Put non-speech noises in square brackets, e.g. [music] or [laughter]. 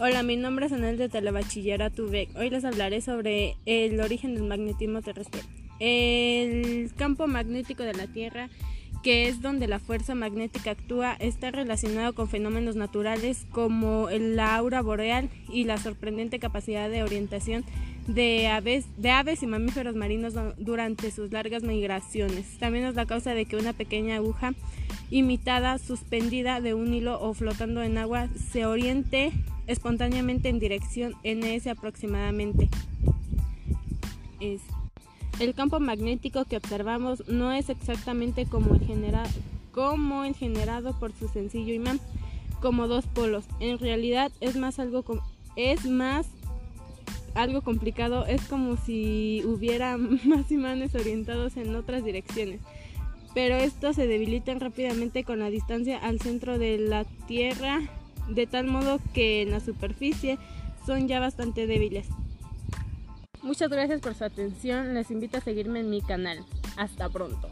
Hola, mi nombre es Anel de Telebachillerato UBEC. Hoy les hablaré sobre el origen del magnetismo terrestre. El campo magnético de la Tierra, que es donde la fuerza magnética actúa, está relacionado con fenómenos naturales como la aura boreal y la sorprendente capacidad de orientación de aves, de aves y mamíferos marinos durante sus largas migraciones. También es la causa de que una pequeña aguja imitada, suspendida de un hilo o flotando en agua, se oriente espontáneamente en dirección NS aproximadamente. el campo magnético que observamos no es exactamente como el, como el generado por su sencillo imán, como dos polos. En realidad es más algo es más algo complicado, es como si hubiera [laughs] más imanes orientados en otras direcciones. Pero estos se debilitan rápidamente con la distancia al centro de la Tierra, de tal modo que en la superficie son ya bastante débiles. Muchas gracias por su atención, les invito a seguirme en mi canal. Hasta pronto.